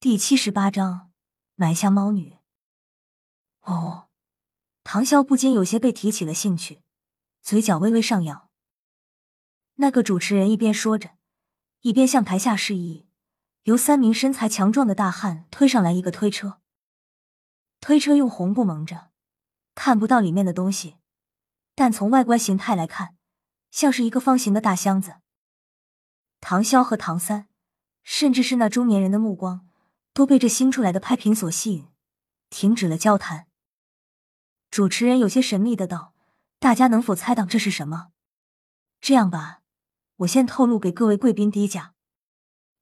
第七十八章买下猫女。哦，唐潇不禁有些被提起了兴趣，嘴角微微上扬。那个主持人一边说着，一边向台下示意，由三名身材强壮的大汉推上来一个推车。推车用红布蒙着，看不到里面的东西，但从外观形态来看，像是一个方形的大箱子。唐潇和唐三，甚至是那中年人的目光。都被这新出来的拍品所吸引，停止了交谈。主持人有些神秘的道：“大家能否猜到这是什么？这样吧，我先透露给各位贵宾低价。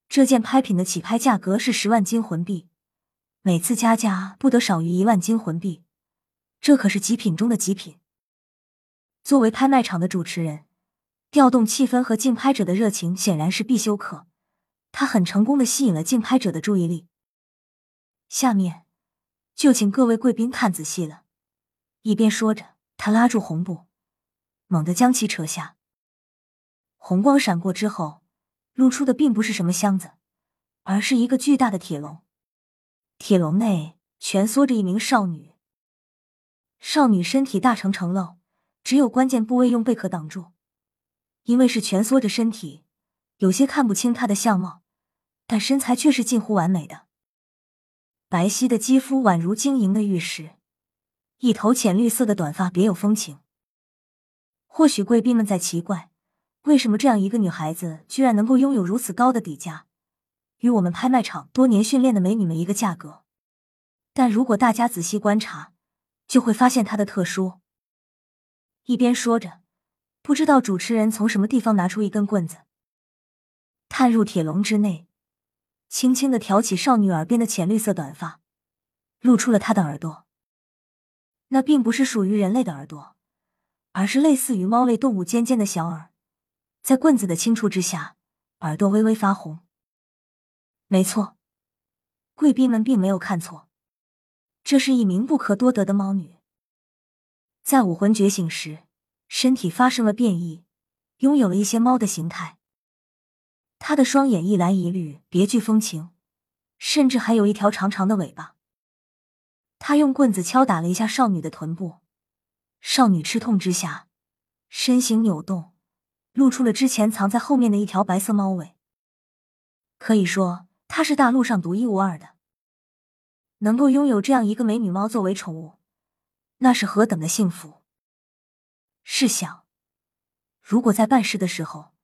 这件拍品的起拍价格是十万金魂币，每次加价不得少于一万金魂币。这可是极品中的极品。”作为拍卖场的主持人，调动气氛和竞拍者的热情显然是必修课。他很成功的吸引了竞拍者的注意力。下面就请各位贵宾看仔细了。一边说着，他拉住红布，猛地将其扯下。红光闪过之后，露出的并不是什么箱子，而是一个巨大的铁笼。铁笼内蜷缩着一名少女。少女身体大成呈漏，只有关键部位用贝壳挡住。因为是蜷缩着身体，有些看不清她的相貌，但身材却是近乎完美的。白皙的肌肤宛如晶莹的玉石，一头浅绿色的短发别有风情。或许贵宾们在奇怪，为什么这样一个女孩子居然能够拥有如此高的底价，与我们拍卖场多年训练的美女们一个价格。但如果大家仔细观察，就会发现她的特殊。一边说着，不知道主持人从什么地方拿出一根棍子，探入铁笼之内。轻轻的挑起少女耳边的浅绿色短发，露出了她的耳朵。那并不是属于人类的耳朵，而是类似于猫类动物尖尖的小耳。在棍子的轻触之下，耳朵微微发红。没错，贵宾们并没有看错，这是一名不可多得的猫女。在武魂觉醒时，身体发生了变异，拥有了一些猫的形态。他的双眼一蓝一绿，别具风情，甚至还有一条长长的尾巴。他用棍子敲打了一下少女的臀部，少女吃痛之下，身形扭动，露出了之前藏在后面的一条白色猫尾。可以说，她是大陆上独一无二的。能够拥有这样一个美女猫作为宠物，那是何等的幸福！试想，如果在办事的时候。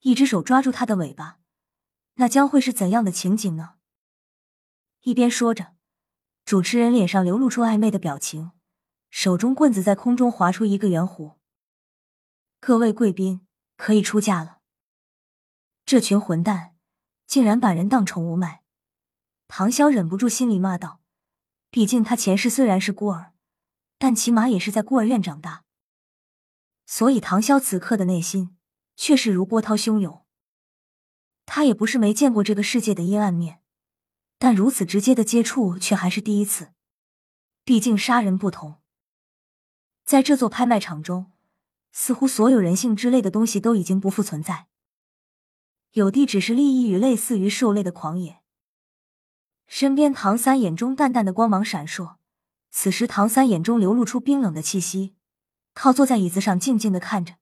一只手抓住他的尾巴，那将会是怎样的情景呢？一边说着，主持人脸上流露出暧昧的表情，手中棍子在空中划出一个圆弧。各位贵宾可以出价了。这群混蛋竟然把人当宠物卖！唐潇忍不住心里骂道：“毕竟他前世虽然是孤儿，但起码也是在孤儿院长大，所以唐潇此刻的内心……”却是如波涛汹涌。他也不是没见过这个世界的阴暗面，但如此直接的接触却还是第一次。毕竟杀人不同，在这座拍卖场中，似乎所有人性之类的东西都已经不复存在，有的只是利益与类似于兽类的狂野。身边唐三眼中淡淡的光芒闪烁，此时唐三眼中流露出冰冷的气息，靠坐在椅子上静静的看着。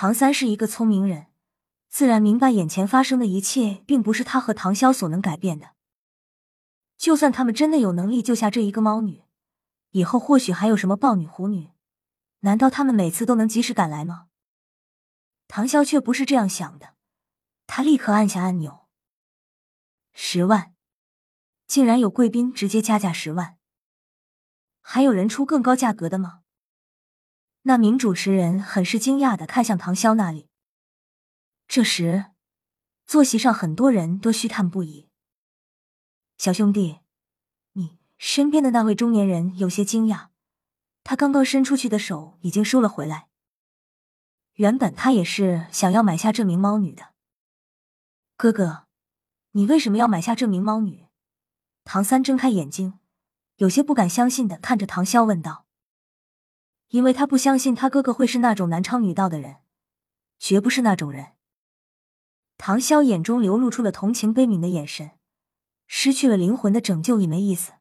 唐三是一个聪明人，自然明白眼前发生的一切并不是他和唐潇所能改变的。就算他们真的有能力救下这一个猫女，以后或许还有什么豹女、虎女，难道他们每次都能及时赶来吗？唐潇却不是这样想的，他立刻按下按钮，十万，竟然有贵宾直接加价十万，还有人出更高价格的吗？那名主持人很是惊讶的看向唐潇那里。这时，坐席上很多人都嘘叹不已。小兄弟，你身边的那位中年人有些惊讶，他刚刚伸出去的手已经收了回来。原本他也是想要买下这名猫女的。哥哥，你为什么要买下这名猫女？唐三睁开眼睛，有些不敢相信的看着唐潇问道。因为他不相信他哥哥会是那种男娼女盗的人，绝不是那种人。唐潇眼中流露出了同情悲悯的眼神，失去了灵魂的拯救也没意思。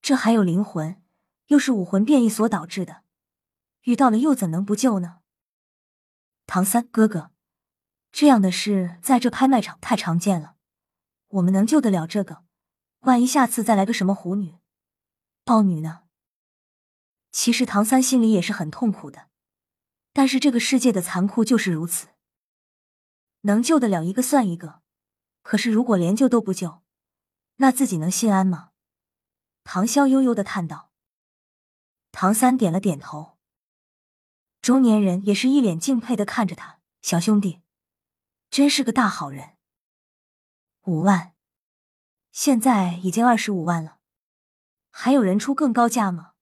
这还有灵魂，又是武魂变异所导致的，遇到了又怎能不救呢？唐三哥哥，这样的事在这拍卖场太常见了，我们能救得了这个？万一下次再来个什么狐女、豹女呢？其实唐三心里也是很痛苦的，但是这个世界的残酷就是如此，能救得了一个算一个。可是如果连救都不救，那自己能心安吗？唐潇悠悠的叹道。唐三点了点头。中年人也是一脸敬佩的看着他，小兄弟，真是个大好人。五万，现在已经二十五万了，还有人出更高价吗？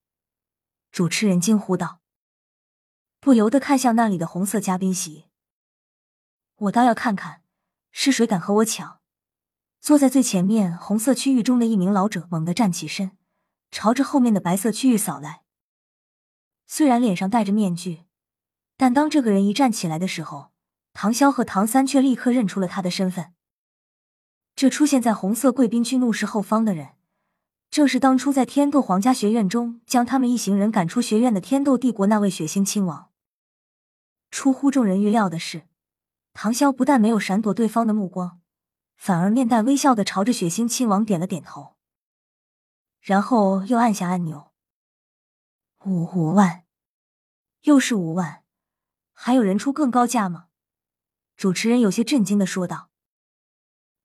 主持人惊呼道，不由得看向那里的红色嘉宾席。我倒要看看，是谁敢和我抢。坐在最前面红色区域中的一名老者猛地站起身，朝着后面的白色区域扫来。虽然脸上戴着面具。但当这个人一站起来的时候，唐潇和唐三却立刻认出了他的身份。这出现在红色贵宾区怒视后方的人，正是当初在天斗皇家学院中将他们一行人赶出学院的天斗帝国那位血腥亲王。出乎众人预料的是，唐潇不但没有闪躲对方的目光，反而面带微笑的朝着血腥亲王点了点头，然后又按下按钮。五五万，又是五万。还有人出更高价吗？主持人有些震惊的说道，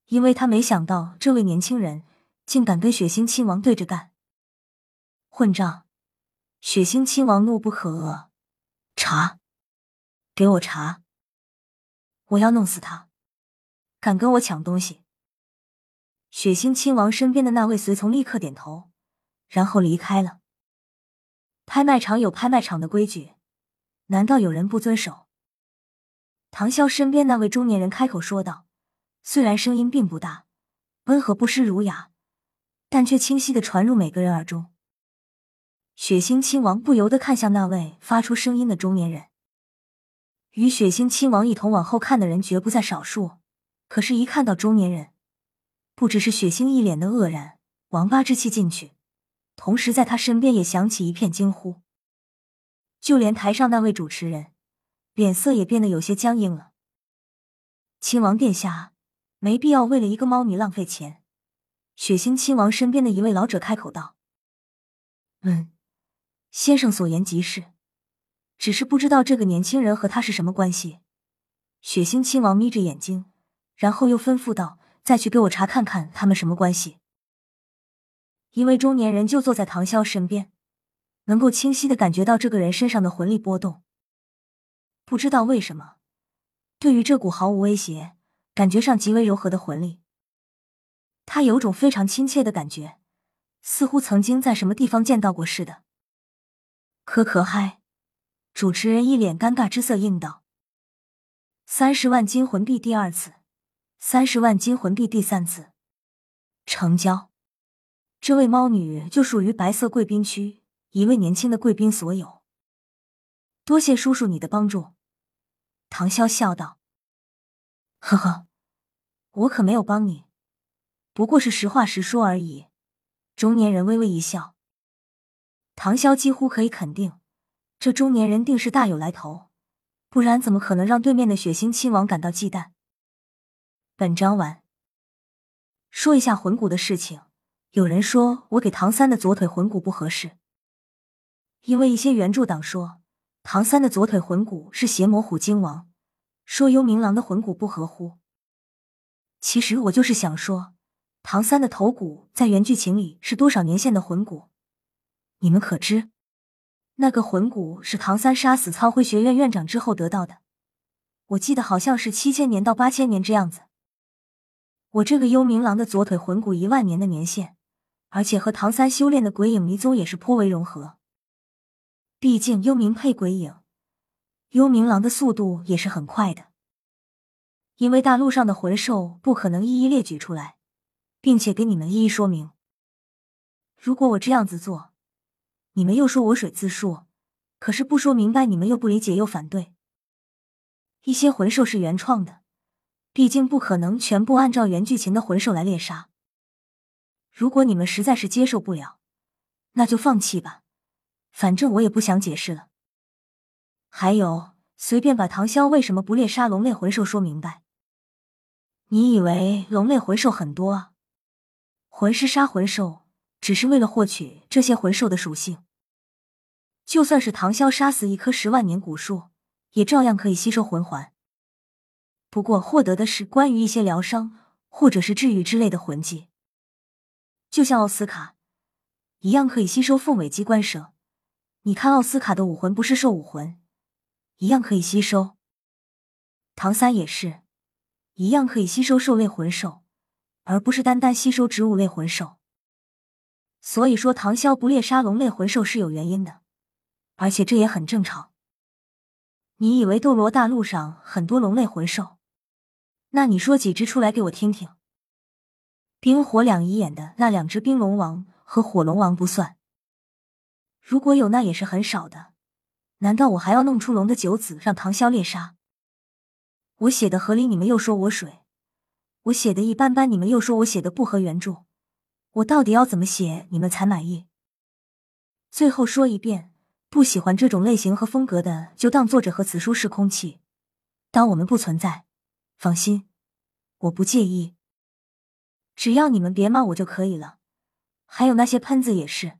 因为他没想到这位年轻人竟敢跟血腥亲王对着干。混账！血腥亲王怒不可遏，查，给我查！我要弄死他！敢跟我抢东西！血腥亲王身边的那位随从立刻点头，然后离开了。拍卖场有拍卖场的规矩。难道有人不遵守？唐潇身边那位中年人开口说道，虽然声音并不大，温和不失儒雅，但却清晰的传入每个人耳中。血腥亲王不由得看向那位发出声音的中年人。与血腥亲王一同往后看的人绝不在少数，可是，一看到中年人，不只是血腥一脸的愕然，王八之气进去，同时在他身边也响起一片惊呼。就连台上那位主持人，脸色也变得有些僵硬了。亲王殿下，没必要为了一个猫女浪费钱。血腥亲王身边的一位老者开口道：“嗯，先生所言极是，只是不知道这个年轻人和他是什么关系。”血腥亲王眯着眼睛，然后又吩咐道：“再去给我查看看他们什么关系。”一位中年人就坐在唐潇身边。能够清晰的感觉到这个人身上的魂力波动，不知道为什么，对于这股毫无威胁、感觉上极为柔和的魂力，他有种非常亲切的感觉，似乎曾经在什么地方见到过似的。可可嗨，主持人一脸尴尬之色应道：“三十万金魂币第二次，三十万金魂币第三次，成交。这位猫女就属于白色贵宾区。”一位年轻的贵宾所有，多谢叔叔你的帮助。唐潇笑道：“呵呵，我可没有帮你，不过是实话实说而已。”中年人微微一笑。唐潇几乎可以肯定，这中年人定是大有来头，不然怎么可能让对面的血腥亲王感到忌惮？本章完。说一下魂骨的事情，有人说我给唐三的左腿魂骨不合适。因为一些原著党说唐三的左腿魂骨是邪魔虎精王，说幽冥狼的魂骨不合乎。其实我就是想说，唐三的头骨在原剧情里是多少年限的魂骨？你们可知？那个魂骨是唐三杀死苍辉学院院长之后得到的，我记得好像是七千年到八千年这样子。我这个幽冥狼的左腿魂骨一万年的年限，而且和唐三修炼的鬼影迷踪也是颇为融合。毕竟幽冥配鬼影，幽冥狼的速度也是很快的。因为大陆上的魂兽不可能一一列举出来，并且给你们一一说明。如果我这样子做，你们又说我水自述，可是不说明白，你们又不理解又反对。一些魂兽是原创的，毕竟不可能全部按照原剧情的魂兽来猎杀。如果你们实在是接受不了，那就放弃吧，反正我也不想解释了。还有，随便把唐潇为什么不猎杀龙类魂兽说明白。你以为龙类魂兽很多啊？魂师杀魂兽只是为了获取这些魂兽的属性。就算是唐潇杀死一棵十万年古树，也照样可以吸收魂环。不过获得的是关于一些疗伤或者是治愈之类的魂技，就像奥斯卡一样可以吸收凤尾鸡冠蛇。你看奥斯卡的武魂不是兽武魂，一样可以吸收。唐三也是。一样可以吸收兽类魂兽，而不是单单吸收植物类魂兽。所以说，唐潇不猎杀龙类魂兽是有原因的，而且这也很正常。你以为斗罗大陆上很多龙类魂兽？那你说几只出来给我听听？冰火两仪眼的那两只冰龙王和火龙王不算，如果有，那也是很少的。难道我还要弄出龙的九子让唐潇猎杀？我写的合理，你们又说我水；我写的一般般，你们又说我写的不合原著。我到底要怎么写，你们才满意？最后说一遍，不喜欢这种类型和风格的，就当作者和此书是空气，当我们不存在。放心，我不介意，只要你们别骂我就可以了。还有那些喷子也是，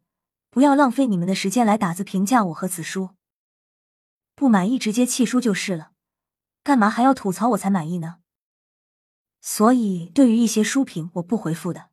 不要浪费你们的时间来打字评价我和此书。不满意直接弃书就是了。干嘛还要吐槽我才满意呢？所以对于一些书评，我不回复的。